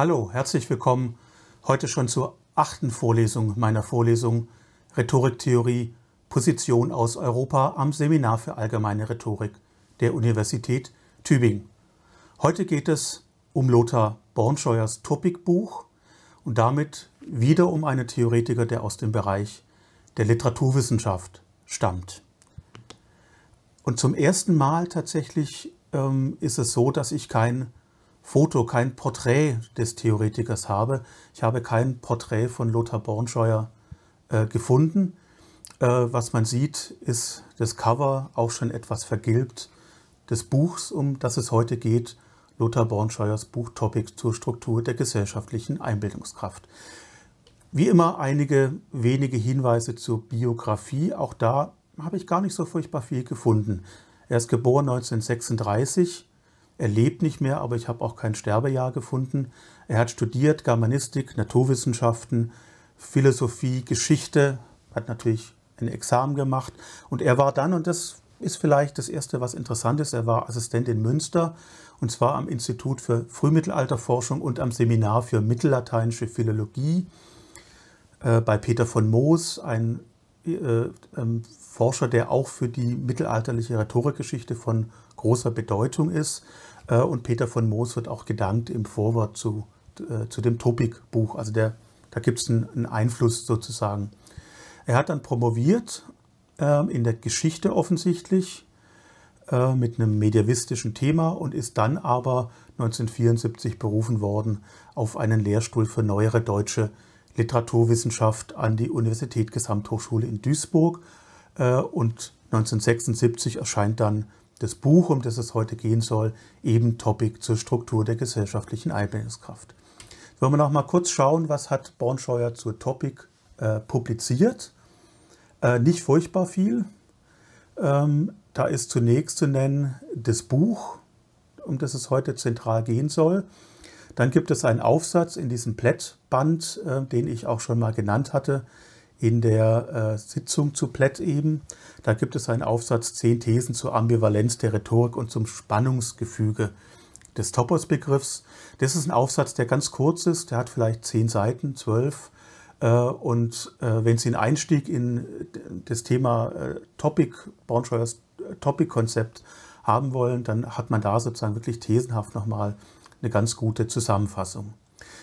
Hallo, herzlich willkommen heute schon zur achten Vorlesung meiner Vorlesung Rhetoriktheorie Position aus Europa am Seminar für allgemeine Rhetorik der Universität Tübingen. Heute geht es um Lothar Bornscheuers Topikbuch und damit wieder um einen Theoretiker, der aus dem Bereich der Literaturwissenschaft stammt. Und zum ersten Mal tatsächlich ähm, ist es so, dass ich kein Foto, kein Porträt des Theoretikers habe. Ich habe kein Porträt von Lothar Bornscheuer äh, gefunden. Äh, was man sieht, ist das Cover auch schon etwas vergilbt des Buchs, um das es heute geht, Lothar Bornscheuers Buch Topic zur Struktur der gesellschaftlichen Einbildungskraft. Wie immer einige wenige Hinweise zur Biografie. Auch da habe ich gar nicht so furchtbar viel gefunden. Er ist geboren 1936 er lebt nicht mehr, aber ich habe auch kein Sterbejahr gefunden. Er hat studiert Germanistik, Naturwissenschaften, Philosophie, Geschichte, hat natürlich ein Examen gemacht. Und er war dann, und das ist vielleicht das Erste, was interessant ist, er war Assistent in Münster und zwar am Institut für Frühmittelalterforschung und am Seminar für mittellateinische Philologie äh, bei Peter von Moos, ein äh, ähm, Forscher, der auch für die mittelalterliche Rhetorikgeschichte von großer Bedeutung ist. Äh, und Peter von Moos wird auch gedankt im Vorwort zu, äh, zu dem Topik-Buch. Also der, da gibt es einen, Einfluss sozusagen. Er hat dann promoviert äh, in der Geschichte offensichtlich äh, mit einem medievistischen Thema und ist dann aber 1974 berufen worden auf einen Lehrstuhl für neuere deutsche Literaturwissenschaft an die Universität Gesamthochschule in Duisburg. Und 1976 erscheint dann das Buch, um das es heute gehen soll, eben Topic zur Struktur der gesellschaftlichen Einbildungskraft. Wollen wir noch mal kurz schauen, was hat Bornscheuer zur Topic äh, publiziert. Äh, nicht furchtbar viel. Ähm, da ist zunächst zu nennen das Buch, um das es heute zentral gehen soll. Dann gibt es einen Aufsatz in diesem Plättband, äh, den ich auch schon mal genannt hatte, in der äh, Sitzung zu Plätt eben. Da gibt es einen Aufsatz Zehn Thesen zur Ambivalenz der Rhetorik und zum Spannungsgefüge des Topos-Begriffs. Das ist ein Aufsatz, der ganz kurz ist, der hat vielleicht zehn Seiten, zwölf. Äh, und äh, wenn Sie einen Einstieg in das Thema äh, Topic, Braunschweigs Topic-Konzept haben wollen, dann hat man da sozusagen wirklich thesenhaft nochmal eine ganz gute Zusammenfassung.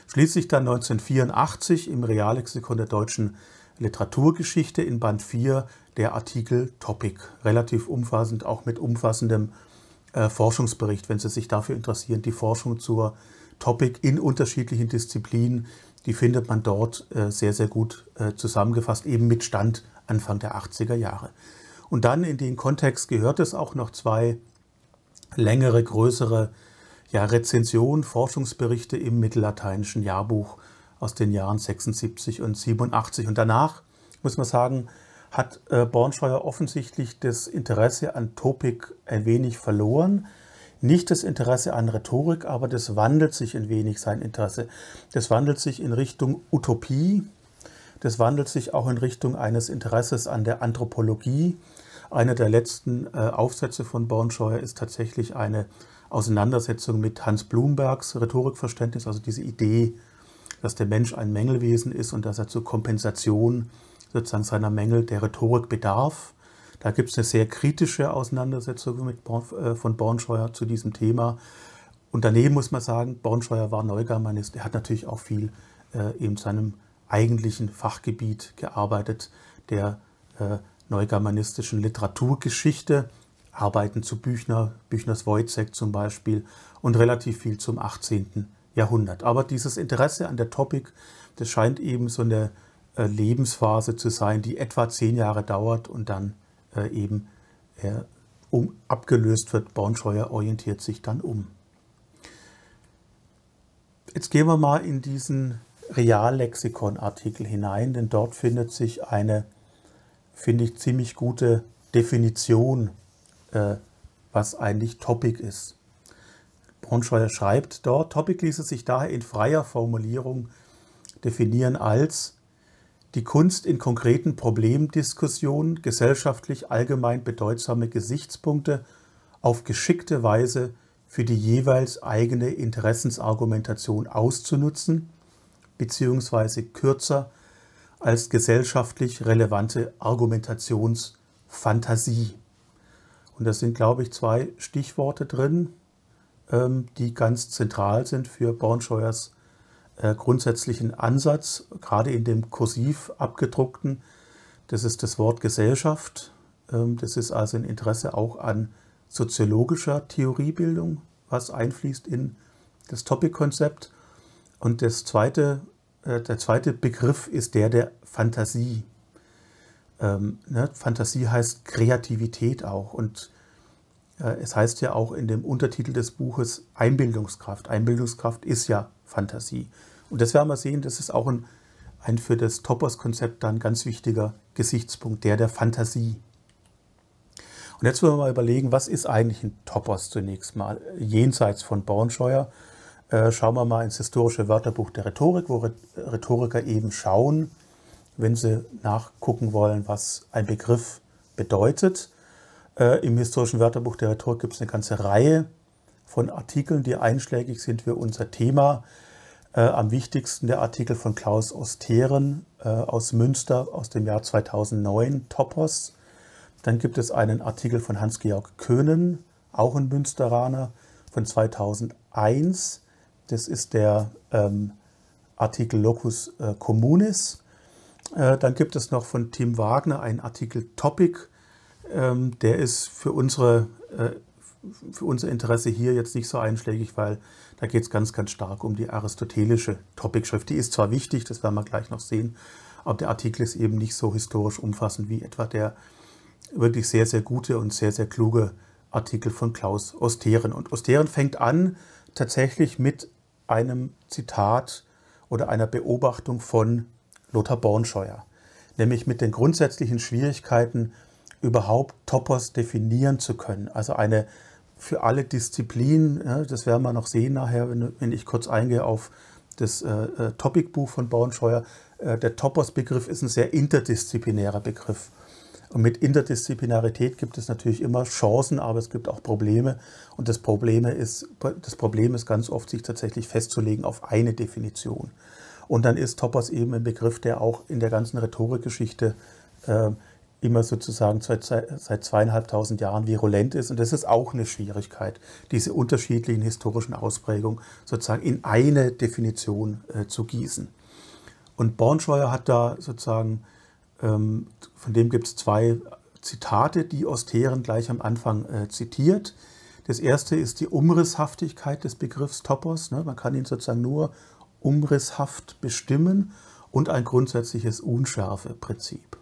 Schließlich dann 1984 im Reallexikon der deutschen Literaturgeschichte in Band 4 der Artikel Topic. Relativ umfassend, auch mit umfassendem äh, Forschungsbericht, wenn Sie sich dafür interessieren. Die Forschung zur Topic in unterschiedlichen Disziplinen, die findet man dort äh, sehr, sehr gut äh, zusammengefasst, eben mit Stand Anfang der 80er Jahre. Und dann in den Kontext gehört es auch noch zwei längere, größere ja, Rezensionen, Forschungsberichte im mittellateinischen Jahrbuch aus den Jahren 76 und 87. Und danach, muss man sagen, hat äh, Bornscheuer offensichtlich das Interesse an Topik ein wenig verloren. Nicht das Interesse an Rhetorik, aber das wandelt sich ein wenig sein Interesse. Das wandelt sich in Richtung Utopie. Das wandelt sich auch in Richtung eines Interesses an der Anthropologie. Einer der letzten äh, Aufsätze von Bornscheuer ist tatsächlich eine Auseinandersetzung mit Hans Blumbergs Rhetorikverständnis, also diese Idee dass der Mensch ein Mängelwesen ist und dass er zur Kompensation sozusagen seiner Mängel der Rhetorik bedarf. Da gibt es eine sehr kritische Auseinandersetzung mit, äh, von Bornscheuer zu diesem Thema. Und daneben muss man sagen, Bornscheuer war Neugermanist. Er hat natürlich auch viel äh, in seinem eigentlichen Fachgebiet gearbeitet, der äh, neugermanistischen Literaturgeschichte, Arbeiten zu Büchner, Büchners Wojcek zum Beispiel und relativ viel zum 18. Jahrhundert. Aber dieses Interesse an der Topic, das scheint eben so eine äh, Lebensphase zu sein, die etwa zehn Jahre dauert und dann äh, eben äh, um, abgelöst wird. Bornscheuer orientiert sich dann um. Jetzt gehen wir mal in diesen Reallexikon-Artikel hinein, denn dort findet sich eine, finde ich, ziemlich gute Definition, was eigentlich Topic ist. Braunschweiger schreibt dort, Topic ließe sich daher in freier Formulierung definieren als die Kunst in konkreten Problemdiskussionen gesellschaftlich allgemein bedeutsame Gesichtspunkte auf geschickte Weise für die jeweils eigene Interessensargumentation auszunutzen, beziehungsweise kürzer als gesellschaftlich relevante Argumentationsfantasie. Und das sind, glaube ich, zwei Stichworte drin, die ganz zentral sind für Bornscheuers äh, grundsätzlichen Ansatz, gerade in dem kursiv abgedruckten. Das ist das Wort Gesellschaft. Ähm, das ist also ein Interesse auch an soziologischer Theoriebildung, was einfließt in das Topic-Konzept. Und das zweite, äh, der zweite Begriff ist der der Fantasie. Ähm, ne? Fantasie heißt Kreativität auch. Und es heißt ja auch in dem Untertitel des Buches Einbildungskraft. Einbildungskraft ist ja Fantasie. Und das werden wir sehen, das ist auch ein, ein für das Topos-Konzept dann ganz wichtiger Gesichtspunkt, der der Fantasie. Und jetzt wollen wir mal überlegen, was ist eigentlich ein Topos zunächst mal, jenseits von Bornscheuer. Äh, schauen wir mal ins historische Wörterbuch der Rhetorik, wo Rhetoriker eben schauen, wenn sie nachgucken wollen, was ein Begriff bedeutet. Äh, Im historischen Wörterbuch der Rhetorik gibt es eine ganze Reihe von Artikeln, die einschlägig sind für unser Thema. Äh, am wichtigsten der Artikel von Klaus Osteren äh, aus Münster aus dem Jahr 2009, Topos. Dann gibt es einen Artikel von Hans-Georg Köhnen, auch ein Münsteraner, von 2001. Das ist der ähm, Artikel Locus äh, Communis. Äh, dann gibt es noch von Tim Wagner einen Artikel Topic. Ähm, der ist für, unsere, äh, für unser Interesse hier jetzt nicht so einschlägig, weil da geht es ganz, ganz stark um die aristotelische Topicschrift. Die ist zwar wichtig, das werden wir gleich noch sehen, aber der Artikel ist eben nicht so historisch umfassend wie etwa der wirklich sehr, sehr gute und sehr, sehr kluge Artikel von Klaus Osteren. Und Osteren fängt an tatsächlich mit einem Zitat oder einer Beobachtung von Lothar Bornscheuer, nämlich mit den grundsätzlichen Schwierigkeiten, überhaupt Topos definieren zu können. Also eine für alle Disziplinen, ja, das werden wir noch sehen nachher, wenn, wenn ich kurz eingehe auf das äh, äh Topicbuch von Bornscheuer. Äh, der Topos-Begriff ist ein sehr interdisziplinärer Begriff. Und mit Interdisziplinarität gibt es natürlich immer Chancen, aber es gibt auch Probleme. Und das Problem ist, das Problem ist ganz oft, sich tatsächlich festzulegen auf eine Definition. Und dann ist Topos eben ein Begriff, der auch in der ganzen Rhetorikgeschichte äh, immer sozusagen seit, seit zweieinhalbtausend Jahren virulent ist. Und das ist auch eine Schwierigkeit, diese unterschiedlichen historischen Ausprägungen sozusagen in eine Definition äh, zu gießen. Und Bornscheuer hat da sozusagen ähm, von dem gibt es zwei Zitate, die Osteren gleich am Anfang äh, zitiert. Das erste ist die Umrisshaftigkeit des Begriffs Topos. Ne? Man kann ihn sozusagen nur umrisshaft bestimmen und ein grundsätzliches Unschärfeprinzip.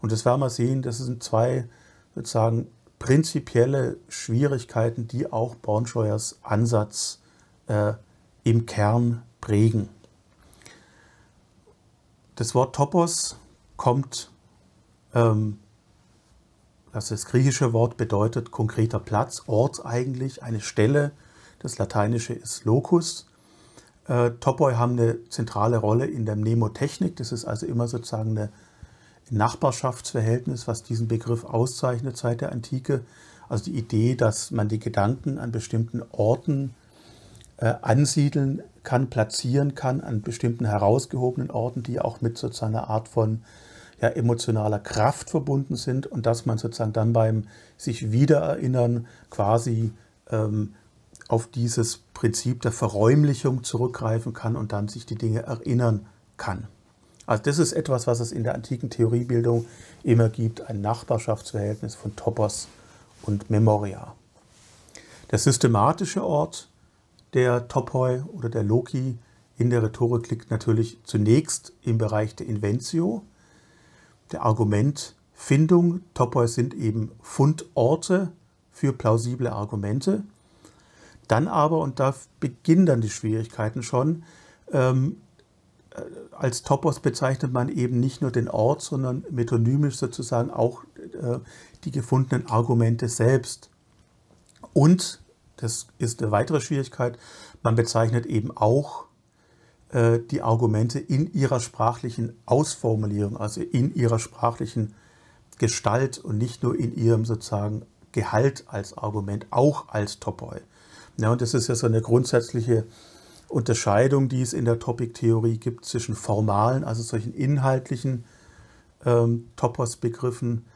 Und das werden wir sehen, das sind zwei sozusagen prinzipielle Schwierigkeiten, die auch Bornscheuers Ansatz äh, im Kern prägen. Das Wort Topos kommt, ähm, das, das griechische Wort bedeutet konkreter Platz, Ort eigentlich, eine Stelle. Das lateinische ist Locus. Äh, Topoi haben eine zentrale Rolle in der Mnemotechnik. Das ist also immer sozusagen eine, ein Nachbarschaftsverhältnis, was diesen Begriff auszeichnet seit der Antike. Also die Idee, dass man die Gedanken an bestimmten Orten äh, ansiedeln kann, platzieren kann, an bestimmten herausgehobenen Orten, die auch mit sozusagen einer Art von ja, emotionaler Kraft verbunden sind und dass man sozusagen dann beim sich wiedererinnern quasi ähm, auf dieses Prinzip der Verräumlichung zurückgreifen kann und dann sich die Dinge erinnern kann. Also das ist etwas, was es in der antiken Theoriebildung immer gibt, ein Nachbarschaftsverhältnis von Topos und Memoria. Der systematische Ort der Topoi oder der Loki in der Rhetorik liegt natürlich zunächst im Bereich der Inventio, der Argumentfindung. Topoi sind eben Fundorte für plausible Argumente. Dann aber, und da beginnen dann die Schwierigkeiten schon, ähm, äh, als Topos bezeichnet man eben nicht nur den Ort, sondern metonymisch sozusagen auch äh, die gefundenen Argumente selbst. Und, das ist eine weitere Schwierigkeit, man bezeichnet eben auch äh, die Argumente in ihrer sprachlichen Ausformulierung, also in ihrer sprachlichen Gestalt und nicht nur in ihrem sozusagen Gehalt als Argument, auch als Topoi. Ja, und das ist ja so eine grundsätzliche Unterscheidung, die es in der Topic-Theorie gibt zwischen formalen, also solchen inhaltlichen ähm, Topos-Begriffen,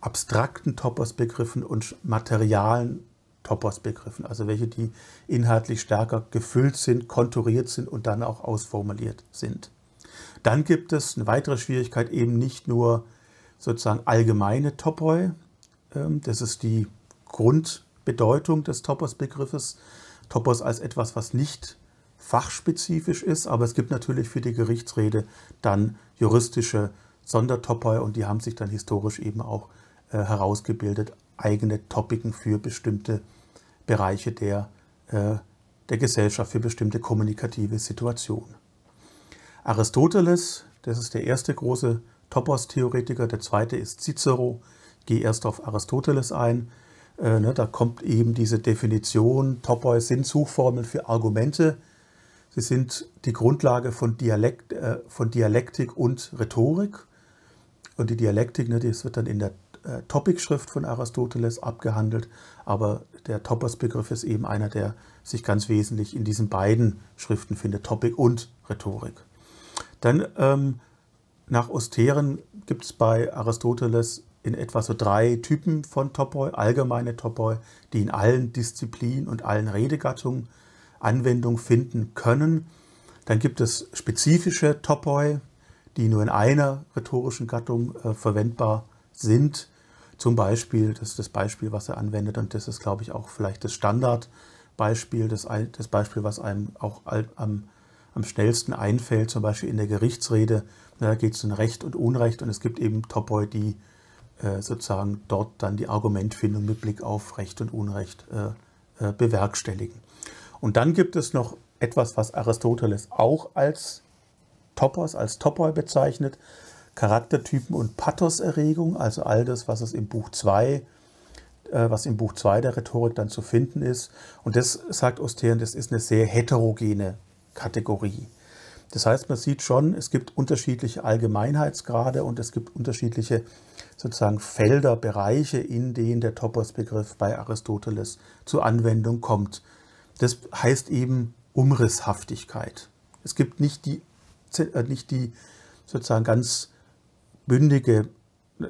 abstrakten Topos-Begriffen und materialen Topos-Begriffen, also welche, die inhaltlich stärker gefüllt sind, konturiert sind und dann auch ausformuliert sind. Dann gibt es eine weitere Schwierigkeit, eben nicht nur sozusagen allgemeine Topoi, ähm, das ist die Grundbedeutung des Topos-Begriffes, Topos als etwas, was nicht fachspezifisch ist, aber es gibt natürlich für die Gerichtsrede dann juristische Sondertopoi und die haben sich dann historisch eben auch äh, herausgebildet, eigene Topiken für bestimmte Bereiche der, äh, der Gesellschaft, für bestimmte kommunikative Situationen. Aristoteles, das ist der erste große Topos-Theoretiker, der zweite ist Cicero, gehe erst auf Aristoteles ein. Äh, ne, da kommt eben diese Definition, Topoi sind Suchformeln für Argumente, Sie sind die Grundlage von, Dialekt, äh, von Dialektik und Rhetorik. Und die Dialektik, ne, das wird dann in der äh, Topikschrift von Aristoteles abgehandelt, aber der Topos-Begriff ist eben einer, der sich ganz wesentlich in diesen beiden Schriften findet, Topik und Rhetorik. Dann ähm, nach Osteren gibt es bei Aristoteles in etwa so drei Typen von Topoi, allgemeine Topoi, die in allen Disziplinen und allen Redegattungen Anwendung finden können. Dann gibt es spezifische Topoi, die nur in einer rhetorischen Gattung äh, verwendbar sind. Zum Beispiel, das ist das Beispiel, was er anwendet und das ist, glaube ich, auch vielleicht das Standardbeispiel, das, das Beispiel, was einem auch am, am schnellsten einfällt, zum Beispiel in der Gerichtsrede. Da geht es um Recht und Unrecht und es gibt eben Topoi, die äh, sozusagen dort dann die Argumentfindung mit Blick auf Recht und Unrecht äh, äh, bewerkstelligen. Und dann gibt es noch etwas, was Aristoteles auch als Topos, als Topoi bezeichnet, Charaktertypen und Pathoserregung, also all das, was es im Buch 2, äh, was im Buch 2 der Rhetorik dann zu finden ist. Und das sagt Osteren, das ist eine sehr heterogene Kategorie. Das heißt, man sieht schon, es gibt unterschiedliche Allgemeinheitsgrade und es gibt unterschiedliche sozusagen Felder, Bereiche, in denen der Topos-Begriff bei Aristoteles zur Anwendung kommt. Das heißt eben Umrisshaftigkeit. Es gibt nicht die, äh, nicht die sozusagen ganz bündige,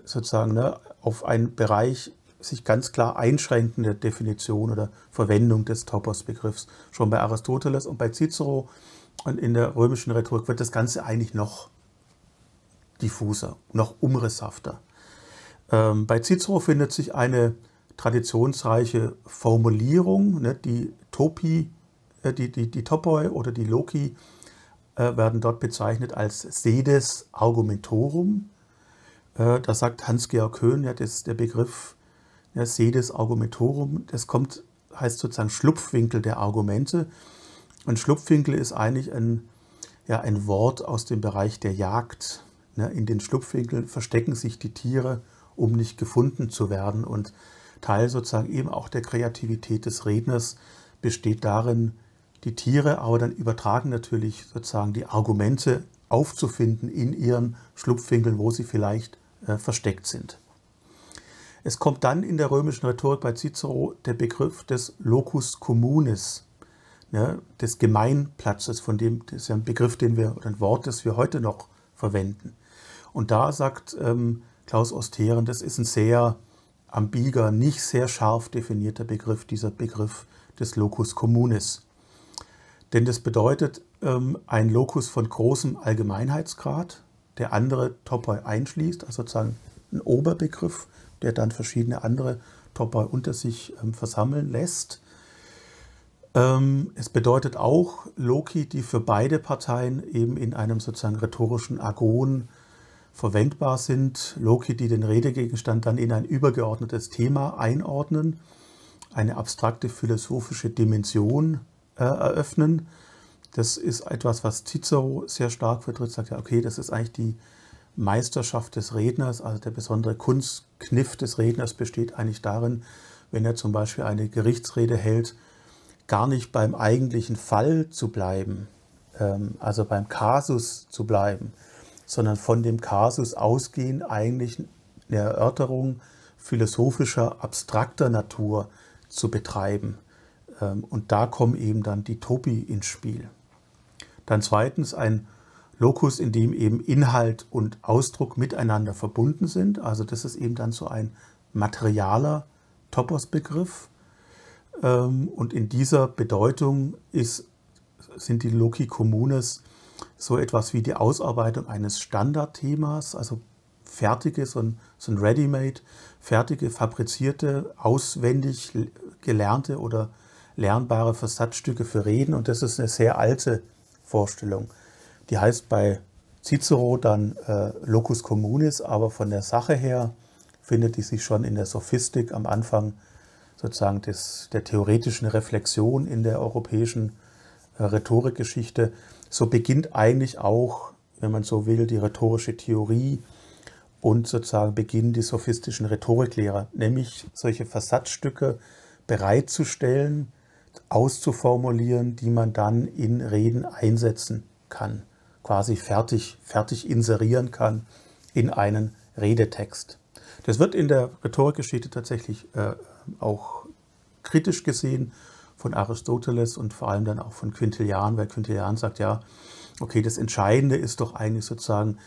sozusagen ne, auf einen Bereich sich ganz klar einschränkende Definition oder Verwendung des Topos-Begriffs. Schon bei Aristoteles und bei Cicero und in der römischen Rhetorik wird das Ganze eigentlich noch diffuser, noch umrisshafter. Ähm, bei Cicero findet sich eine traditionsreiche Formulierung, ne, die Topi, äh, die, die, die Topoi oder die Loki äh, werden dort bezeichnet als Sedes Argumentorum. Äh, da sagt Hans-Georg Köhn, ja, das der Begriff ja, Sedes Argumentorum, das kommt, heißt sozusagen Schlupfwinkel der Argumente. Und Schlupfwinkel ist eigentlich ein, ja, ein Wort aus dem Bereich der Jagd. Ne? In den Schlupfwinkeln verstecken sich die Tiere, um nicht gefunden zu werden. Und Teil sozusagen eben auch der Kreativität des Redners besteht darin, die Tiere, aber dann übertragen natürlich sozusagen die Argumente aufzufinden in ihren Schlupfwinkeln, wo sie vielleicht äh, versteckt sind. Es kommt dann in der römischen Rhetorik bei Cicero der Begriff des Locus communis, ne, des Gemeinplatzes, von dem das ist ja ein Begriff, den wir oder ein Wort, das wir heute noch verwenden. Und da sagt ähm, Klaus Osteren, das ist ein sehr ambiger, nicht sehr scharf definierter Begriff, dieser Begriff des Locus communis. Denn das bedeutet ähm, ein Locus von großem Allgemeinheitsgrad, der andere Topoi einschließt, also sozusagen ein Oberbegriff, der dann verschiedene andere Topoi unter sich ähm, versammeln lässt. Ähm, es bedeutet auch Loki, die für beide Parteien eben in einem sozusagen rhetorischen Agon verwendbar sind. Loki, die den Redegegenstand dann in ein übergeordnetes Thema einordnen eine abstrakte philosophische Dimension äh, eröffnen. Das ist etwas, was Cicero sehr stark vertritt, sagt ja, okay, das ist eigentlich die Meisterschaft des Redners, also der besondere Kunstkniff des Redners besteht eigentlich darin, wenn er zum Beispiel eine Gerichtsrede hält, gar nicht beim eigentlichen Fall zu bleiben, ähm, also beim Kasus zu bleiben, sondern von dem Kasus ausgehend eigentlich eine Erörterung philosophischer, abstrakter Natur zu betreiben. ähm, und da kommen eben dann die Topi ins Spiel. Dann zweitens ein Lokus, in dem eben Inhalt und Ausdruck miteinander verbunden sind. Also das ist eben dann so ein materialer Topos-Begriff. Ähm, und in dieser Bedeutung ist, sind die Loci Communes so etwas wie die Ausarbeitung eines Standardthemas, also fertige, so ein, so ein Ready-Made, fertige, fabrizierte, auswendig gelernte oder lernbare Versatzstücke für Reden. Und das ist eine sehr alte Vorstellung. Die heißt bei Cicero dann äh, Locus Communis, aber von der Sache her findet die sich schon in der Sophistik am Anfang sozusagen des, der theoretischen Reflexion in der europäischen äh, Rhetorikgeschichte. So beginnt eigentlich auch, wenn man so will, die rhetorische Theorie und sozusagen beginnen die sophistischen Rhetoriklehrer, nämlich solche Versatzstücke bereitzustellen, auszuformulieren, die man dann in Reden einsetzen kann, quasi fertig, fertig inserieren kann in einen Redetext. Das wird in der Rhetorikgeschichte tatsächlich äh, auch kritisch gesehen von Aristoteles und vor allem dann auch von Quintilian, weil Quintilian sagt, ja, okay, das Entscheidende ist doch eigentlich sozusagen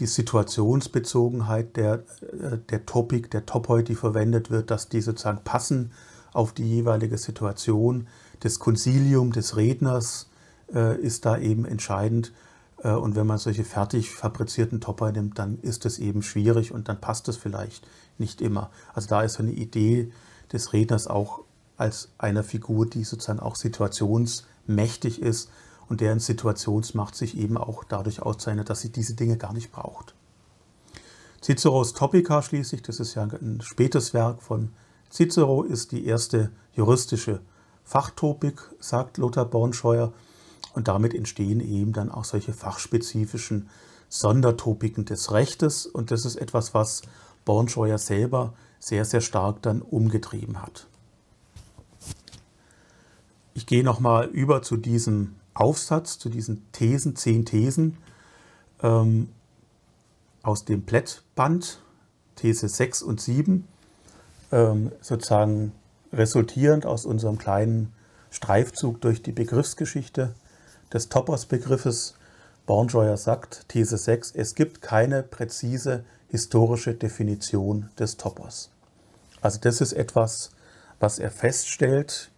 die Situationsbezogenheit der, äh, der Topik, der Topoi, die verwendet wird, dass die sozusagen passen auf die jeweilige Situation. Das Konsilium des Redners äh, ist da eben entscheidend. Äh, und wenn man solche fertig fabrizierten Topper nimmt, dann ist es eben schwierig und dann passt es vielleicht nicht immer. Also da ist so eine Idee des Redners auch als einer Figur, die sozusagen auch situationsmächtig ist und deren Situationsmacht sich eben auch dadurch auszeichnet, dass sie diese Dinge gar nicht braucht. Ciceros Topica schließlich, das ist ja ein spätes Werk von Cicero, ist die erste juristische Fachtopik, sagt Lothar Bornscheuer. Und damit entstehen eben dann auch solche fachspezifischen Sondertopiken des Rechtes. Und das ist etwas, was Bornscheuer selber sehr, sehr stark dann umgetrieben hat. Ich gehe nochmal über zu diesem Aufsatz, zu diesen Thesen, zehn Thesen ähm, aus dem Plättband, These 6 und 7, ähm, sozusagen resultierend aus unserem kleinen Streifzug durch die Begriffsgeschichte des Topos-Begriffes. Bornjoyer sagt, These 6, es gibt keine präzise historische Definition des Topos. Also das ist etwas, was er feststellt,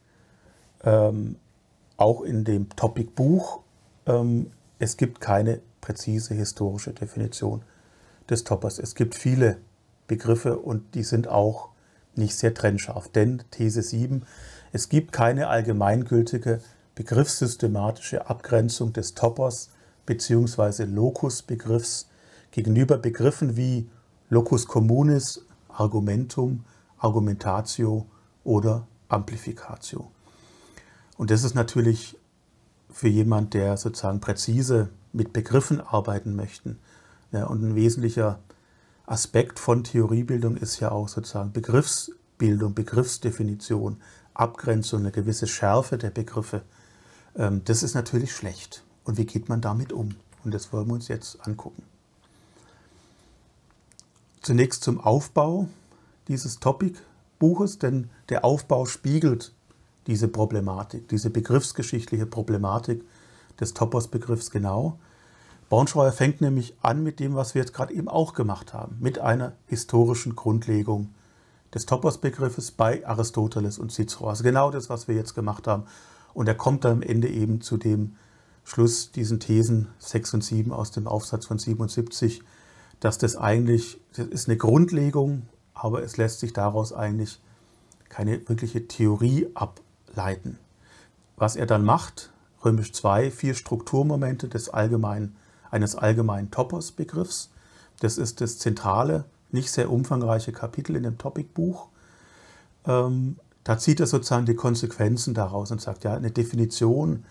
ähm, auch in dem Topic-Buch. Ähm, es gibt keine präzise historische Definition des Topos. Es gibt viele Begriffe und die sind auch nicht sehr trennscharf. Denn These 7, es gibt keine allgemeingültige begriffssystematische Abgrenzung des Topos bzw. Locus-Begriffs gegenüber Begriffen wie Locus communis, Argumentum, Argumentatio oder Amplificatio. Und das ist natürlich für jemand, der sozusagen präzise mit Begriffen arbeiten möchte. Ja, und ein wesentlicher Aspekt von Theoriebildung ist ja auch sozusagen Begriffsbildung, Begriffsdefinition, Abgrenzung, eine gewisse Schärfe der Begriffe. Ähm, das ist natürlich schlecht. Und wie geht man damit um? Und das wollen wir uns jetzt angucken. Zunächst zum Aufbau dieses Topic-Buches, denn der Aufbau spiegelt diese Problematik, diese begriffsgeschichtliche Problematik des Topos-Begriffs genau. Bornscheuer fängt nämlich an mit dem, was wir jetzt gerade eben auch gemacht haben, mit einer historischen Grundlegung des Topos-Begriffes bei Aristoteles und Cicero. Also genau das, was wir jetzt gemacht haben. Und er kommt dann am Ende eben zu dem Schluss, diesen Thesen 6 und 7 aus dem Aufsatz von 77, dass das eigentlich, das ist eine Grundlegung, aber es lässt sich daraus eigentlich keine wirkliche Theorie ableiten. Was er dann macht, römisch 2, vier Strukturmomente des allgemeinen, eines allgemeinen Topos-Begriffs. Das ist das zentrale, nicht sehr umfangreiche Kapitel in dem Topic-Buch. Ähm, da zieht er sozusagen die Konsequenzen daraus und sagt, ja, eine Definition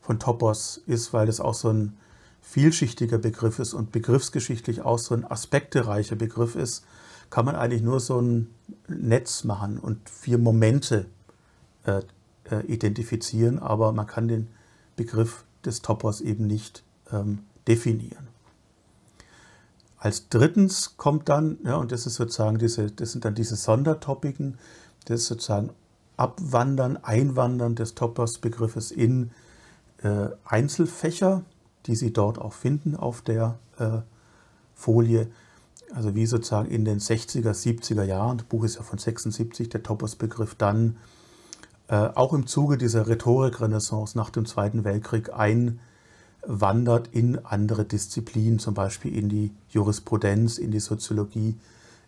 von Topos ist, weil das auch so ein vielschichtiger Begriff ist und begriffsgeschichtlich auch so ein aspektereicher Begriff ist, kann man eigentlich nur so ein Netz machen und vier Momente äh, äh, identifizieren, aber man kann den Begriff des Topos eben nicht ähm, definieren. Als drittens kommt dann, ja, und das ist sozusagen diese, das sind dann diese Sondertopiken, das ist sozusagen Abwandern, Einwandern des Topos-Begriffes in äh, Einzelfächer, die Sie dort auch finden auf der äh, Folie. Also wie sozusagen in den 60er, 70er Jahren, das Buch ist ja von 76, der Topos-Begriff dann auch im Zuge dieser Rhetorik-Renaissance nach dem Zweiten Weltkrieg einwandert in andere Disziplinen, zum Beispiel in die Jurisprudenz, in die Soziologie,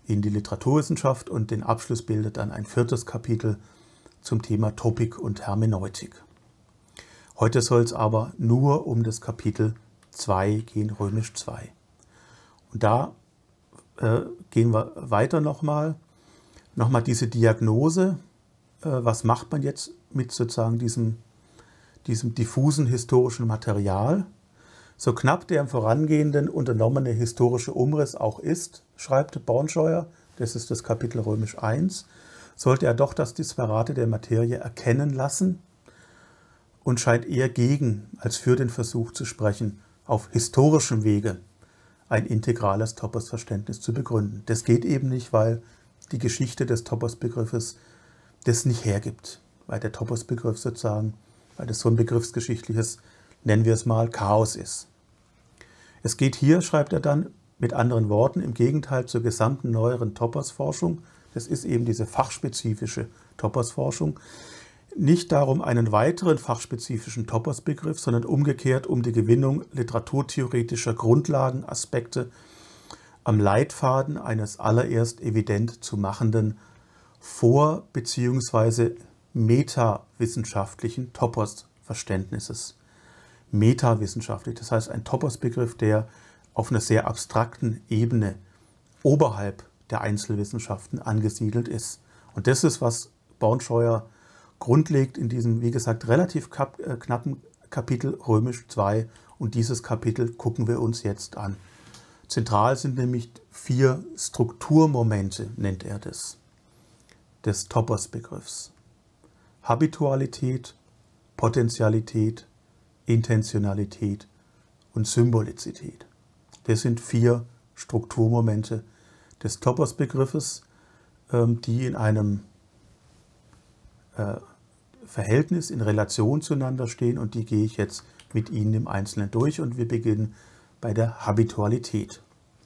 in die Literaturwissenschaft und den Abschluss bildet dann ein viertes Kapitel zum Thema Topik und Hermeneutik. Heute soll es aber nur um das Kapitel 2 gehen, römisch 2. Und da äh, gehen wir weiter nochmal. Nochmal diese Diagnose, äh, was macht man jetzt mit sozusagen diesem, diesem diffusen historischen Material? So knapp der im vorangehenden unternommene historische Umriss auch ist, schreibt Bornscheuer, das ist das Kapitel Römisch 1, sollte er doch das Disparate der Materie erkennen lassen und scheint eher gegen als für den Versuch zu sprechen, auf historischem Wege ein integrales Topos-Verständnis zu begründen. Das geht eben nicht, weil die Geschichte des Topos-Begriffes das nicht hergibt, weil der Topos-Begriff sozusagen, weil das so ein begriffsgeschichtliches, nennen wir es mal, Chaos ist. Es geht hier, schreibt er dann, mit anderen Worten, im Gegenteil zur gesamten neueren Topos-Forschung, das ist eben diese fachspezifische Topos-Forschung, nicht darum, einen weiteren fachspezifischen Topos-Begriff, sondern umgekehrt um die Gewinnung literaturtheoretischer Grundlagenaspekte am Leitfaden eines allererst evident zu machenden vor- bzw. metawissenschaftlichen Topos-Verständnisses metawissenschaftlich. Das heißt, ein Topos-Begriff, der auf einer sehr abstrakten Ebene oberhalb der Einzelwissenschaften angesiedelt ist. Und das ist, was Bornscheuer grundlegt in diesem, wie gesagt, relativ äh, knappen Kapitel Römisch 2. Und dieses Kapitel gucken wir uns jetzt an. Zentral sind nämlich vier Strukturmomente, nennt er das, des Topos-Begriffs. Habitualität, Potentialität, Intentionalität und Symbolizität. Das sind vier Strukturmomente des Topos-Begriffes, ähm, die in einem äh, Verhältnis, in Relation zueinander stehen und die gehe ich jetzt mit Ihnen im Einzelnen durch und wir beginnen bei der Habitualität.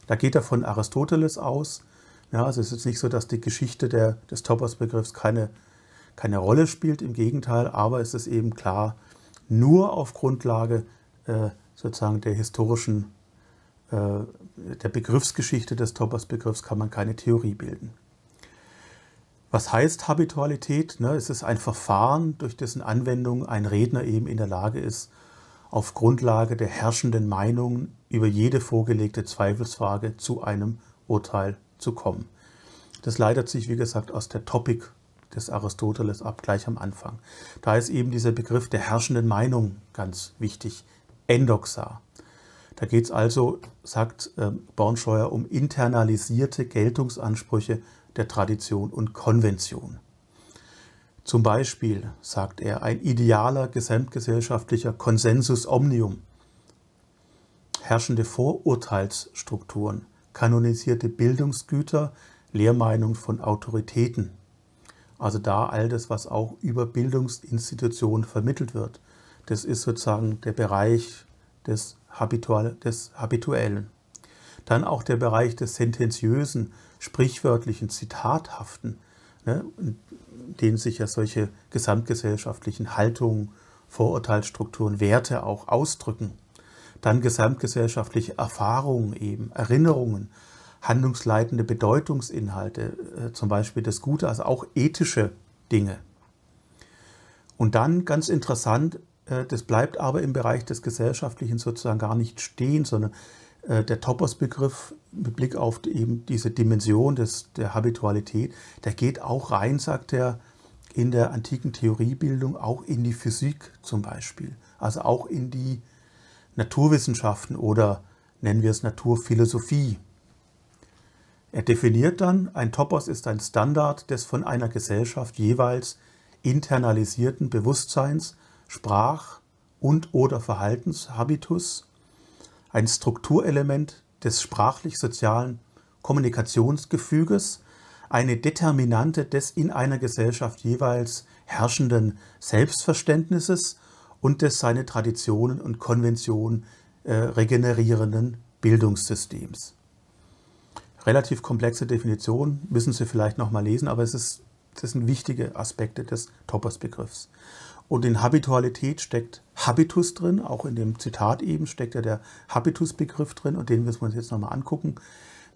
Da geht er von Aristoteles aus. Ja, also es ist nicht so, dass die Geschichte der, des Topos-Begriffs keine, keine Rolle spielt, im Gegenteil, aber es ist eben klar, nur auf Grundlage äh, sozusagen der historischen, äh, der Begriffsgeschichte des Topos-Begriffs kann man keine Theorie bilden. Was heißt Habitualität? Ne, es ist ein Verfahren, durch dessen Anwendung ein Redner eben in der Lage ist, auf Grundlage der herrschenden Meinung über jede vorgelegte Zweifelsfrage zu einem Urteil zu kommen. Das leitet sich, wie gesagt, aus der Topik des Aristoteles ab, gleich am Anfang. Da ist eben dieser Begriff der herrschenden Meinung ganz wichtig, Endoxa. Da geht es also, sagt äh, Bornscheuer, um internalisierte Geltungsansprüche der Tradition und Konvention. Zum Beispiel, sagt er, ein idealer gesamtgesellschaftlicher Konsensus omnium, herrschende Vorurteilsstrukturen, kanonisierte Bildungsgüter, Lehrmeinung von Autoritäten, also da all das, was auch über Bildungsinstitutionen vermittelt wird. Das ist sozusagen der Bereich des, Habitual, des Habituellen. Dann auch der Bereich des Sentenziösen, sprichwörtlichen, Zitathaften, ne, in denen sich ja solche gesamtgesellschaftlichen Haltungen, Vorurteilsstrukturen, Werte auch ausdrücken. Dann gesamtgesellschaftliche Erfahrungen eben, Erinnerungen, handlungsleitende Bedeutungsinhalte, äh, zum Beispiel das Gute, also auch ethische Dinge. Und dann ganz interessant, äh, das bleibt aber im Bereich des Gesellschaftlichen sozusagen gar nicht stehen, sondern äh, der Topos-Begriff mit Blick auf eben diese Dimension des, der Habitualität, der geht auch rein, sagt er, in der antiken Theoriebildung auch in die Physik zum Beispiel, also auch in die Naturwissenschaften oder nennen wir es Naturphilosophie. Er definiert dann, ein Topos ist ein Standard des von einer Gesellschaft jeweils internalisierten Bewusstseins, Sprach- und/oder Verhaltenshabitus, ein Strukturelement des sprachlich-sozialen Kommunikationsgefüges, eine Determinante des in einer Gesellschaft jeweils herrschenden Selbstverständnisses und des seine Traditionen und Konventionen äh, regenerierenden Bildungssystems. Relativ komplexe Definition, müssen Sie vielleicht nochmal lesen, aber es ist, das sind wichtige Aspekte des Topos-Begriffs. Und in Habitualität steckt Habitus drin, auch in dem Zitat eben steckt ja der Habitus-Begriff drin und den müssen wir uns jetzt nochmal angucken.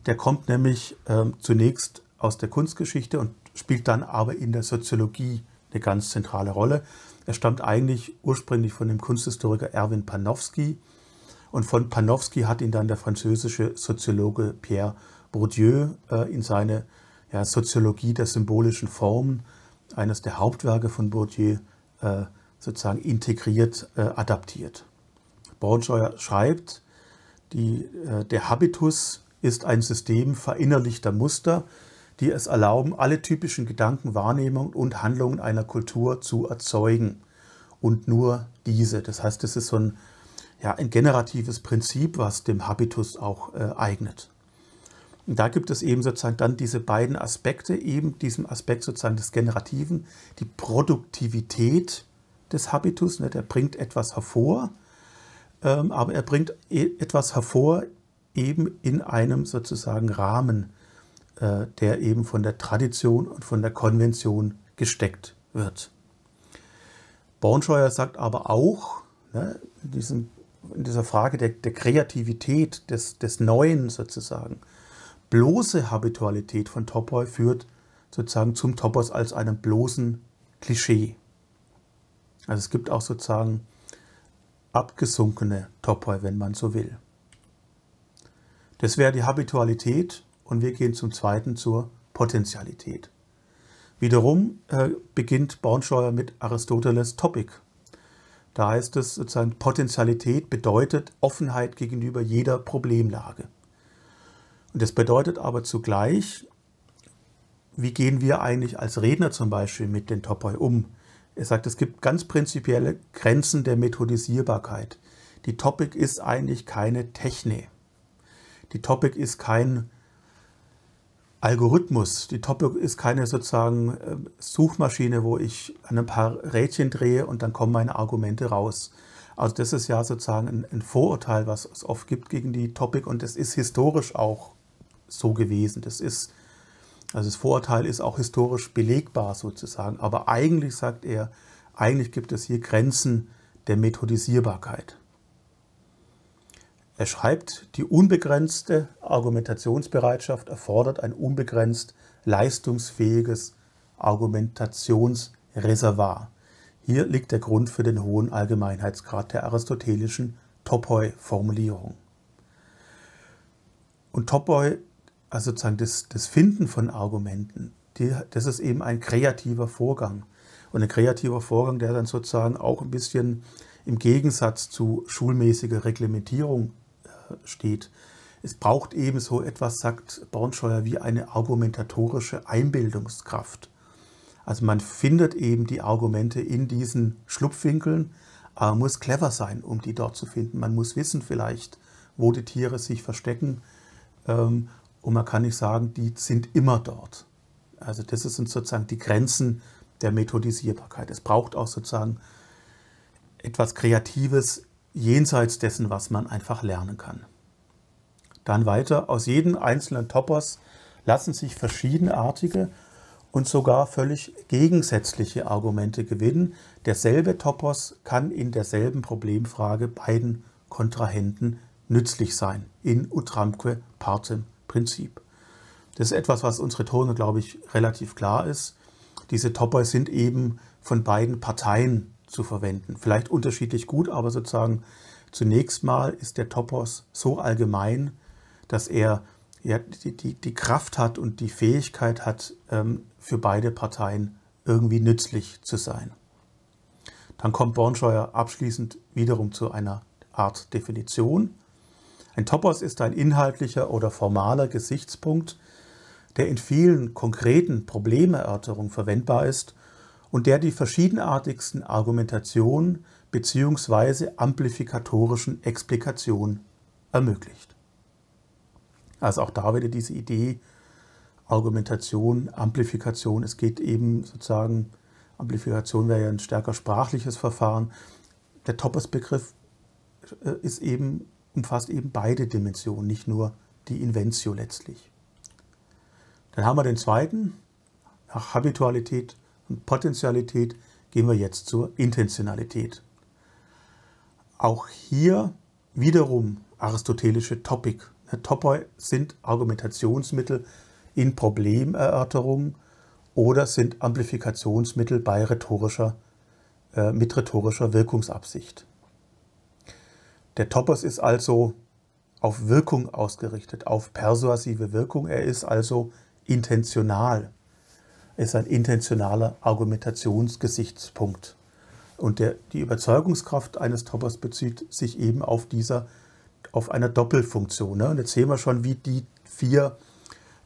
Der kommt nämlich ähm, zunächst aus der Kunstgeschichte und spielt dann aber in der Soziologie eine ganz zentrale Rolle. Er stammt eigentlich ursprünglich von dem Kunsthistoriker Erwin Panofsky und von Panofsky hat ihn dann der französische Soziologe Pierre Bourdieu äh, in seine ja, Soziologie der symbolischen Formen, eines der Hauptwerke von Bourdieu, äh, sozusagen integriert, äh, adaptiert. Bornscheuer schreibt, die, der Habitus ist ein System verinnerlichter Muster, die es erlauben, alle typischen Gedanken, Wahrnehmungen und Handlungen einer Kultur zu erzeugen. Und nur diese. Das heißt, es ist so ein, ja, ein generatives Prinzip, was dem Habitus auch äh, eignet. Und da gibt es eben sozusagen dann diese beiden Aspekte, eben diesem Aspekt sozusagen des Generativen, die Produktivität des Habitus, ne, der bringt etwas hervor, ähm, aber er bringt e, etwas hervor eben in einem sozusagen Rahmen, äh, der eben von der Tradition und von der Konvention gesteckt wird. Bornscheuer sagt aber auch, ne, in, diesem, in, dieser Frage der, der Kreativität, des, des Neuen sozusagen, bloße Habitualität von Topoi führt sozusagen zum Topos als einem bloßen Klischee. Also es gibt auch sozusagen abgesunkene Topoi, wenn man so will. Das wäre die Habitualität und wir gehen zum zweiten zur Potentialität. Wiederum äh, beginnt Bornscheuer mit Aristoteles Topic. Da heißt es sozusagen, Potentialität bedeutet Offenheit gegenüber jeder Problemlage. Und das bedeutet aber zugleich, wie gehen wir eigentlich als Redner zum Beispiel mit den Topoi um? Er sagt, es gibt ganz prinzipielle Grenzen der Methodisierbarkeit. Die Topic ist eigentlich keine Technik. Die Topic ist kein Algorithmus. Die Topic ist keine sozusagen äh, Suchmaschine, wo ich an ein paar Rädchen drehe und dann kommen meine Argumente raus. Also das ist ja sozusagen ein, Vorurteil, was es oft gibt gegen die Topic und das ist historisch auch so gewesen. Das ist, also das Vorurteil ist auch historisch belegbar sozusagen. Aber eigentlich sagt er, eigentlich gibt es hier Grenzen der Methodisierbarkeit. Er schreibt, die unbegrenzte Argumentationsbereitschaft erfordert ein unbegrenzt leistungsfähiges Argumentationsreservoir. Hier liegt der Grund für den hohen Allgemeinheitsgrad der aristotelischen Topoi-Formulierung. Und Topoi also sozusagen das, das Finden von Argumenten, die, das ist eben ein kreativer Vorgang. Und ein kreativer Vorgang, der dann sozusagen auch ein bisschen im Gegensatz zu schulmäßiger Reglementierung steht. Es braucht eben so etwas, sagt Bornscheuer, wie eine argumentatorische Einbildungskraft. Also man findet eben die Argumente in diesen Schlupfwinkeln, aber man muss clever sein, um die dort zu finden. Man muss wissen vielleicht, wo die Tiere sich verstecken. Ähm, und man kann nicht sagen, die sind immer dort. Also das sind sozusagen die Grenzen der Methodisierbarkeit. Es braucht auch sozusagen etwas Kreatives jenseits dessen, was man einfach lernen kann. Dann weiter, aus jedem einzelnen Topos lassen sich verschiedenartige und sogar völlig gegensätzliche Argumente gewinnen. Derselbe Topos kann in derselben Problemfrage beiden Kontrahenten nützlich sein, in utramque partem Prinzip. Das ist etwas, was uns Rhetorik, glaube ich, relativ klar ist. Diese Topoi sind eben von beiden Parteien zu verwenden. Vielleicht unterschiedlich gut, aber sozusagen zunächst mal ist der Topos so allgemein, dass er ja, die, die, die Kraft hat und die Fähigkeit hat, ähm, für beide Parteien irgendwie nützlich zu sein. Dann kommt Bornscheuer abschließend wiederum zu einer Art Definition. Ein Topos ist ein inhaltlicher oder formaler Gesichtspunkt, der in vielen konkreten Problemerörterungen verwendbar ist und der die verschiedenartigsten Argumentationen bzw. amplifikatorischen Explikationen ermöglicht. Also auch da wieder diese Idee Argumentation, Amplifikation. Es geht eben sozusagen Amplifikation wäre ja ein stärker sprachliches Verfahren. Der Topos-Begriff äh, ist eben, umfasst eben beide Dimensionen, nicht nur die Inventio letztlich. Dann haben wir den zweiten. Nach Habitualität Potentialität gehen wir jetzt zur Intentionalität. Auch hier wiederum aristotelische Topik. Topoi sind Argumentationsmittel in Problemerörterungen oder sind Amplifikationsmittel bei rhetorischer, äh, mit rhetorischer Wirkungsabsicht. Der Topos ist also auf Wirkung ausgerichtet, auf persuasive Wirkung. Er ist also intentional. Ist ein intentionaler Argumentationsgesichtspunkt. Und der, die Überzeugungskraft eines Topos bezieht sich eben auf dieser, auf eine Doppelfunktion. Ne? Und jetzt sehen wir schon, wie die vier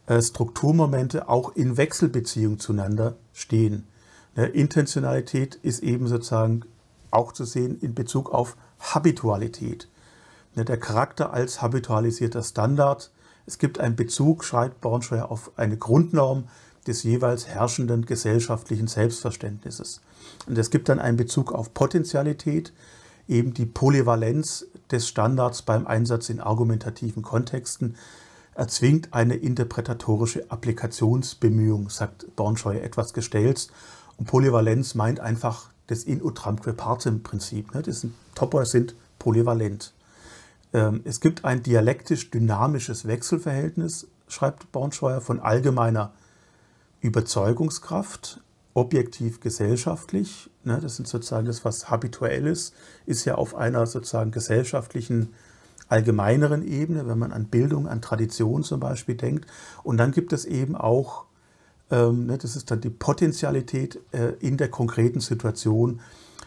äh, Strukturmomente auch in Wechselbeziehung zueinander stehen. Ne? Intentionalität ist eben sozusagen auch zu sehen in Bezug auf Habitualität. Ne? Der Charakter als habitualisierter Standard. Es gibt einen Bezug, schreibt Bornscheuer, auf eine Grundnorm des jeweils herrschenden gesellschaftlichen Selbstverständnisses. Und es gibt dann einen Bezug auf Potentialität, eben die Polyvalenz des Standards beim Einsatz in argumentativen Kontexten erzwingt eine interpretatorische Applikationsbemühung, sagt Bornscheu etwas gestellt. Und Polyvalenz meint einfach das in utramque partem Prinzip. Ne? Das Topoi sind polyvalent. Ähm, es gibt ein dialektisch dynamisches Wechselverhältnis, schreibt Bornscheuer, von allgemeiner Überzeugungskraft, objektiv gesellschaftlich, ne, das ist sozusagen das, was habituell ist, ist ja auf einer sozusagen gesellschaftlichen, allgemeineren Ebene, wenn man an Bildung, an Tradition zum Beispiel denkt. Und dann gibt es eben auch, ähm, ne, das ist dann die Potentialität äh, in der konkreten Situation,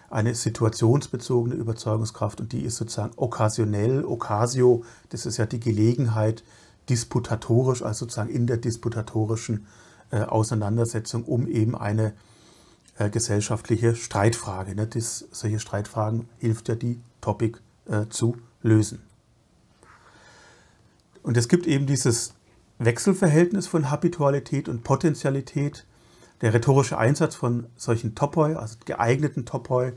eine situationsbezogene Überzeugungskraft und die ist sozusagen okkasionell, occasio, das ist ja die Gelegenheit, disputatorisch, also sozusagen in der disputatorischen Auseinandersetzung um eben eine äh, gesellschaftliche Streitfrage. Ne? Das, solche Streitfragen hilft ja die Topic äh, zu lösen. Und es gibt eben dieses Wechselverhältnis von Habitualität und Potentialität. Der rhetorische Einsatz von solchen Topoi, also geeigneten Topoi,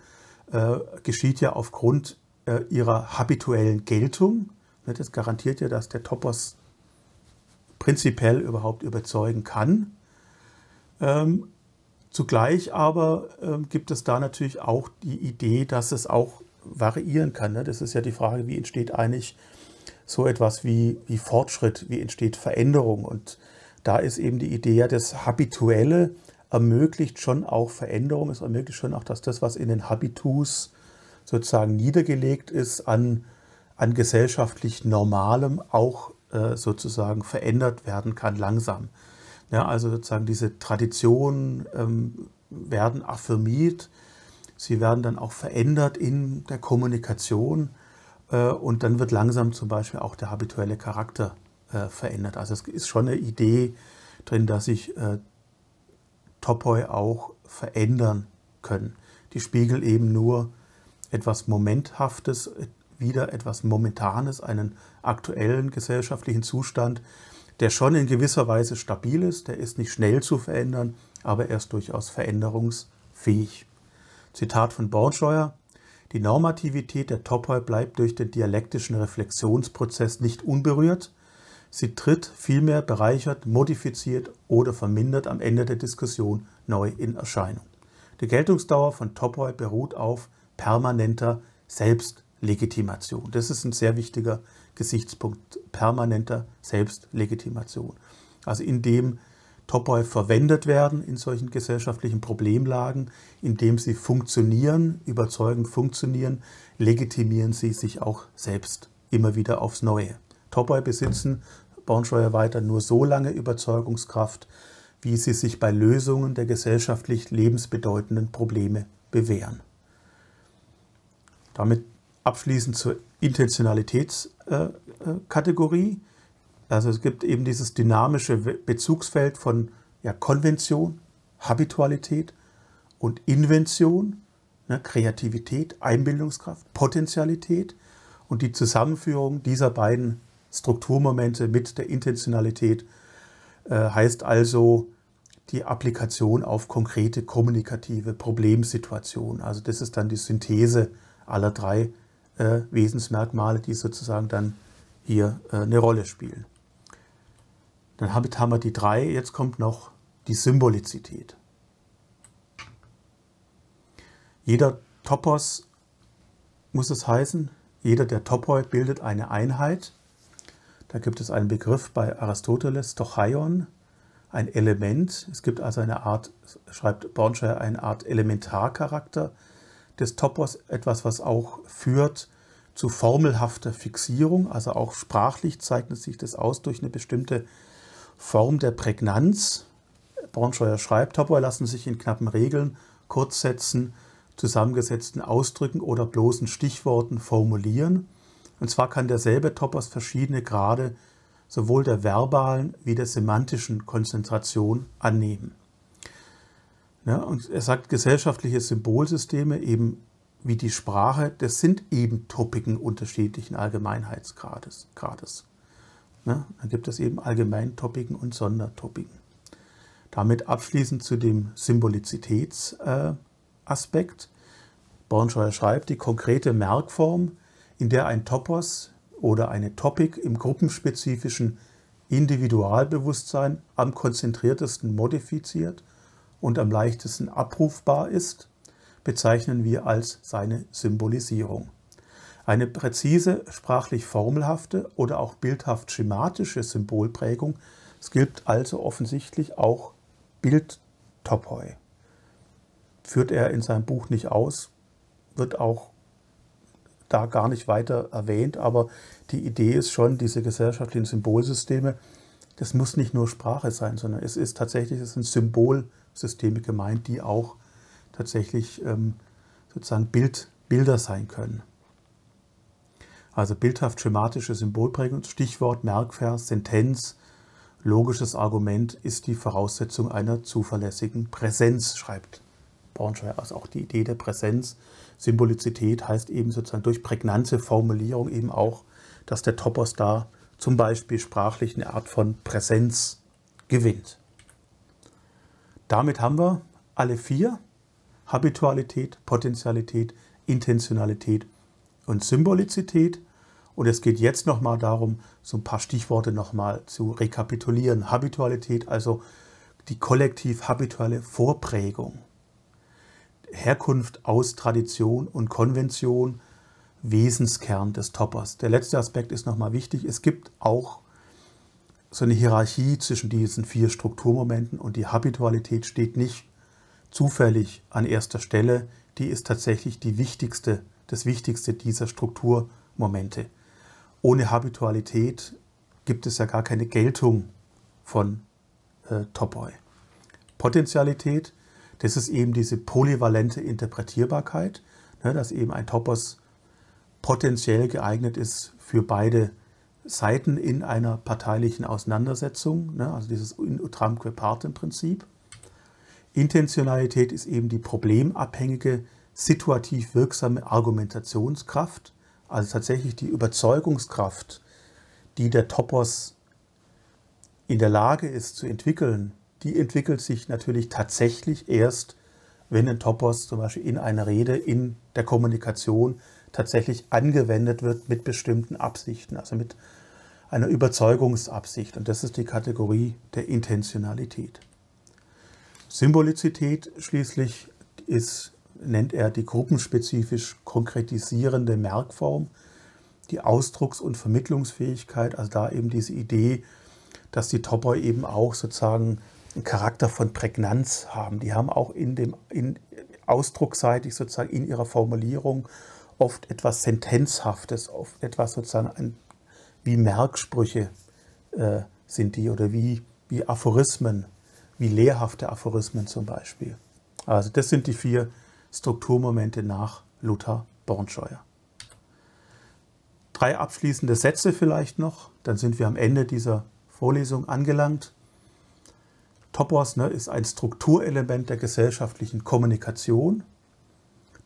äh, geschieht ja aufgrund äh, ihrer habituellen Geltung. Ne, das garantiert ja, dass der Topos prinzipiell überhaupt überzeugen kann. Ähm, zugleich aber ähm, gibt es da natürlich auch die Idee, dass es auch variieren kann. Ne? Das ist ja die Frage, wie entsteht eigentlich so etwas wie, wie Fortschritt, wie entsteht Veränderung. Und da ist eben die Idee ja, das Habituelle ermöglicht schon auch Veränderung. Es ermöglicht schon auch, dass das, was in den Habitus sozusagen niedergelegt ist, an, an gesellschaftlich Normalem auch äh, sozusagen verändert werden kann, langsam. Ja, also sozusagen diese Traditionen ähm, werden affirmiert, sie werden dann auch verändert in der Kommunikation äh, und dann wird langsam zum Beispiel auch der habituelle Charakter äh, verändert. Also es ist schon eine Idee drin, dass sich äh, Topoi auch verändern können. Die spiegeln eben nur etwas Momenthaftes, wieder etwas Momentanes, einen aktuellen gesellschaftlichen Zustand, der schon in gewisser Weise stabil ist, der ist nicht schnell zu verändern, aber er ist durchaus veränderungsfähig. Zitat von Bornscheuer. Die Normativität der Topoi bleibt durch den dialektischen Reflexionsprozess nicht unberührt. Sie tritt vielmehr bereichert, modifiziert oder vermindert am Ende der Diskussion neu in Erscheinung. Die Geltungsdauer von Topoi beruht auf permanenter Selbstlegitimation. Das ist ein sehr wichtiger Gesichtspunkt permanenter Selbstlegitimation. Also indem Topoi verwendet werden in solchen gesellschaftlichen Problemlagen, indem sie funktionieren, überzeugend funktionieren, legitimieren sie sich auch selbst immer wieder aufs Neue. Topoi besitzen Bornscheuer weiter nur so lange Überzeugungskraft, wie sie sich bei Lösungen der gesellschaftlich lebensbedeutenden Probleme bewähren. Damit abschließend zur Intentionalitätskategorie. Also es gibt eben dieses dynamische Bezugsfeld von ja, Konvention, Habitualität und Invention, ne, Kreativität, Einbildungskraft, Potentialität und die Zusammenführung dieser beiden Strukturmomente mit der Intentionalität äh, heißt also die Applikation auf konkrete kommunikative Problemsituationen. Also das ist dann die Synthese aller drei äh, Wesensmerkmale, die sozusagen dann hier äh, eine Rolle spielen. Dann haben wir die drei, jetzt kommt noch die Symbolizität. Jeder Topos muss es heißen, jeder der Topoi bildet eine Einheit. Da gibt es einen Begriff bei Aristoteles, Tochaion, ein Element. Es gibt also eine Art, schreibt Bornscheer, eine Art Elementarcharakter des Topos, etwas, was auch führt zu formelhafter Fixierung, also auch sprachlich zeichnet sich das aus durch eine bestimmte Form der Prägnanz. Bornscheuer schreibt, Topoi lassen sich in knappen Regeln, Kurzsätzen, zusammengesetzten Ausdrücken oder bloßen Stichworten formulieren. Und zwar kann derselbe Topos verschiedene Grade sowohl der verbalen wie der semantischen Konzentration annehmen. Ja, und er sagt, gesellschaftliche Symbolsysteme, eben wie die Sprache, das sind eben Topiken unterschiedlichen Allgemeinheitsgrades. Grades. Ja, dann gibt es eben Allgemeintopiken und Sondertopiken. Damit abschließend zu dem Symbolizitätsaspekt. Äh, Bornscheuer schreibt, die konkrete Merkform, in der ein Topos oder eine Topic im gruppenspezifischen Individualbewusstsein am konzentriertesten modifiziert und am leichtesten abrufbar ist, bezeichnen wir als seine Symbolisierung. Eine präzise, sprachlich formelhafte oder auch bildhaft schematische Symbolprägung, es gilt also offensichtlich auch Bildtopoi. Führt er in seinem Buch nicht aus, wird auch da gar nicht weiter erwähnt, aber die Idee ist schon, diese gesellschaftlichen Symbolsysteme, das muss nicht nur Sprache sein, sondern es ist tatsächlich, es sind Symbolsysteme gemeint, die auch tatsächlich ähm, sozusagen Bild, Bilder sein können. Also bildhaft schematische Symbolprägung, Stichwort, Merkvers, Sentenz, logisches Argument ist die Voraussetzung einer zuverlässigen Präsenz, schreibt Braunschweig. Also auch die Idee der Präsenz Symbolizität heißt eben sozusagen durch prägnante Formulierung eben auch, dass der Topos da zum Beispiel sprachlich eine Art von Präsenz gewinnt. Damit haben wir alle vier, Habitualität, Potentialität, Intentionalität und Symbolizität. Und es geht jetzt nochmal darum, so ein paar Stichworte nochmal zu rekapitulieren. Habitualität, also die kollektiv-habituelle Vorprägung. Herkunft aus Tradition und Konvention Wesenskern des Toppers. Der letzte Aspekt ist nochmal wichtig. Es gibt auch so eine Hierarchie zwischen diesen vier Strukturmomenten und die Habitualität steht nicht zufällig an erster Stelle. Die ist tatsächlich die wichtigste, das Wichtigste dieser Strukturmomente. Ohne Habitualität gibt es ja gar keine Geltung von äh, Topoi. Potentialität das ist eben diese polyvalente Interpretierbarkeit, ne, dass eben ein Topos potenziell geeignet ist für beide Seiten in einer parteilichen Auseinandersetzung, ne, also dieses in utramque partem Prinzip. Intentionalität ist eben die problemabhängige, situativ wirksame Argumentationskraft, also tatsächlich die Überzeugungskraft, die der Topos in der Lage ist zu entwickeln, die entwickelt sich natürlich tatsächlich erst, wenn ein Topos zum Beispiel in einer Rede, in der Kommunikation tatsächlich angewendet wird mit bestimmten Absichten, also mit einer Überzeugungsabsicht. Und das ist die Kategorie der Intentionalität. Symbolizität schließlich ist, nennt er die gruppenspezifisch konkretisierende Merkform, die Ausdrucks- und Vermittlungsfähigkeit, also da eben diese Idee, dass die Topoi eben auch sozusagen einen Charakter von Prägnanz haben. Die haben auch in dem in ausdruckseitig sozusagen in ihrer Formulierung oft etwas Sentenzhaftes, oft etwas sozusagen ein, wie Merksprüche äh, sind die oder wie, wie Aphorismen, wie lehrhafte Aphorismen zum Beispiel. Also das sind die vier Strukturmomente nach Luther Bornscheuer. Drei abschließende Sätze vielleicht noch, dann sind wir am Ende dieser Vorlesung angelangt. Topos ne, ist ein Strukturelement der gesellschaftlichen Kommunikation.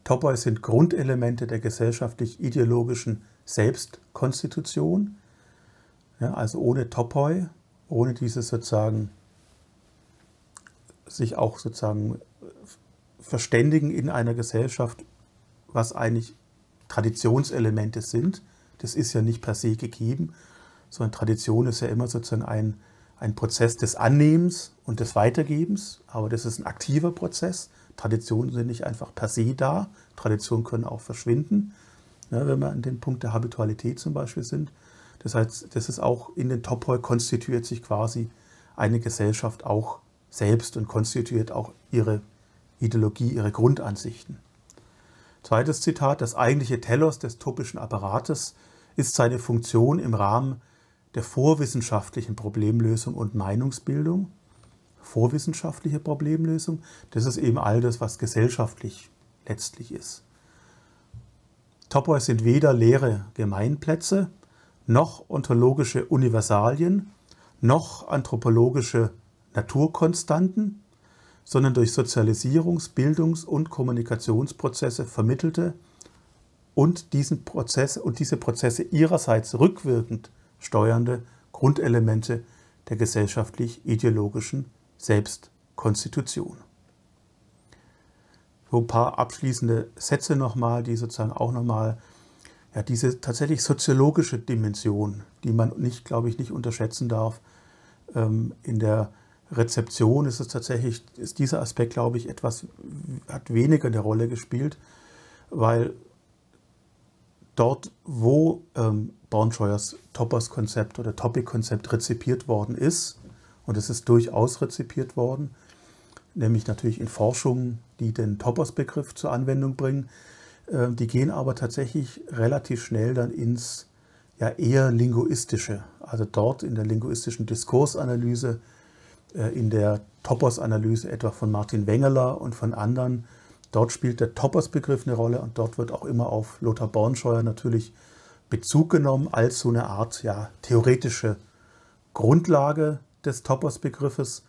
Topoi sind Grundelemente der gesellschaftlich-ideologischen Selbstkonstitution. Ja, also ohne Topoi, ohne diese sozusagen sich auch sozusagen verständigen in einer Gesellschaft, was eigentlich Traditionselemente sind. Das ist ja nicht per se gegeben, sondern Tradition ist ja immer sozusagen ein, ein Prozess des Annehmens und des Weitergebens, aber das ist ein aktiver Prozess. Traditionen sind nicht einfach per se da, Traditionen können auch verschwinden, ne, wenn wir an dem Punkt der Habitualität zum Beispiel sind. Das heißt, das ist auch in den Topoi konstituiert sich quasi eine Gesellschaft auch selbst und konstituiert auch ihre Ideologie, ihre Grundansichten. Zweites Zitat, das eigentliche Telos des topischen Apparates ist seine Funktion im Rahmen der vorwissenschaftlichen Problemlösung und Meinungsbildung. Vorwissenschaftliche Problemlösung, das ist eben all das, was gesellschaftlich letztlich ist. Topoi sind weder leere Gemeinplätze, noch ontologische Universalien, noch anthropologische Naturkonstanten, sondern durch Sozialisierungs-, Bildungs- und Kommunikationsprozesse vermittelte und, diesen Prozess, und diese Prozesse ihrerseits rückwirkend steuernde Grundelemente der gesellschaftlich-ideologischen Selbstkonstitution. So ein paar abschließende Sätze nochmal, die sozusagen auch nochmal ja, diese tatsächlich soziologische Dimension, die man nicht, glaube ich, nicht unterschätzen darf, ähm, in der Rezeption ist es tatsächlich, ist dieser Aspekt, glaube ich, etwas, hat weniger eine Rolle gespielt, weil dort, wo ähm, Bornscheuers Toppers-Konzept oder Topic-Konzept rezipiert worden ist, und es ist durchaus rezipiert worden, nämlich natürlich in Forschungen, die den Toppers-Begriff zur Anwendung bringen, die gehen aber tatsächlich relativ schnell dann ins ja eher linguistische, also dort in der linguistischen Diskursanalyse äh, in der Topos-Analyse etwa von Martin Wengeler und von anderen. Dort spielt der Topos-Begriff eine Rolle und dort wird auch immer auf Lothar Bornscheuer natürlich Bezug genommen als so eine Art ja, theoretische Grundlage des Topos-Begriffes.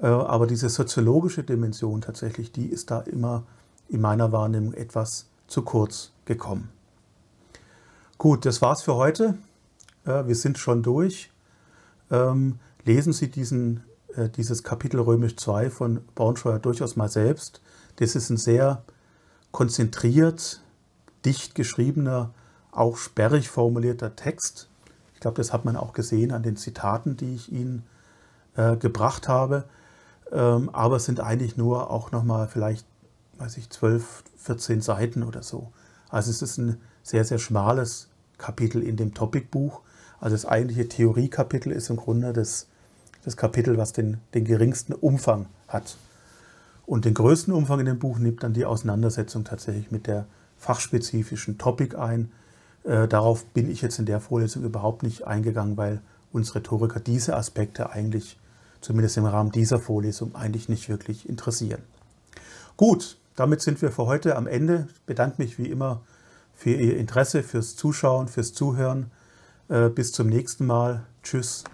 Äh, aber diese soziologische Dimension tatsächlich, die ist da immer in meiner Wahrnehmung etwas zu kurz gekommen. Gut, das war's für heute. Äh, wir sind schon durch. Ähm, lesen Sie diesen äh, dieses Kapitel Römisch 2 von Braunschweiger durchaus mal selbst. Das ist ein sehr konzentriert, dicht geschriebener, auch sperrig formulierter Text. Ich glaube, das hat man auch gesehen an den Zitaten, die ich Ihnen äh, gebracht habe. Ähm, aber es sind eigentlich nur auch nochmal vielleicht, weiß ich, 12, 14 Seiten oder so. Also es ist ein sehr, sehr schmales Kapitel in dem Topicbuch. Also das eigentliche Theoriekapitel ist im Grunde das das Kapitel, was den, den geringsten Umfang hat. Und den größten Umfang in dem Buch nimmt dann die Auseinandersetzung tatsächlich mit der fachspezifischen Topic ein. Äh, darauf bin ich jetzt in der Vorlesung überhaupt nicht eingegangen, weil uns Rhetoriker diese Aspekte eigentlich, zumindest im Rahmen dieser Vorlesung, eigentlich nicht wirklich interessieren. Gut, damit sind wir für heute am Ende. Ich bedanke mich wie immer für Ihr Interesse, fürs Zuschauen, fürs Zuhören. Äh, bis zum nächsten Mal. Tschüss.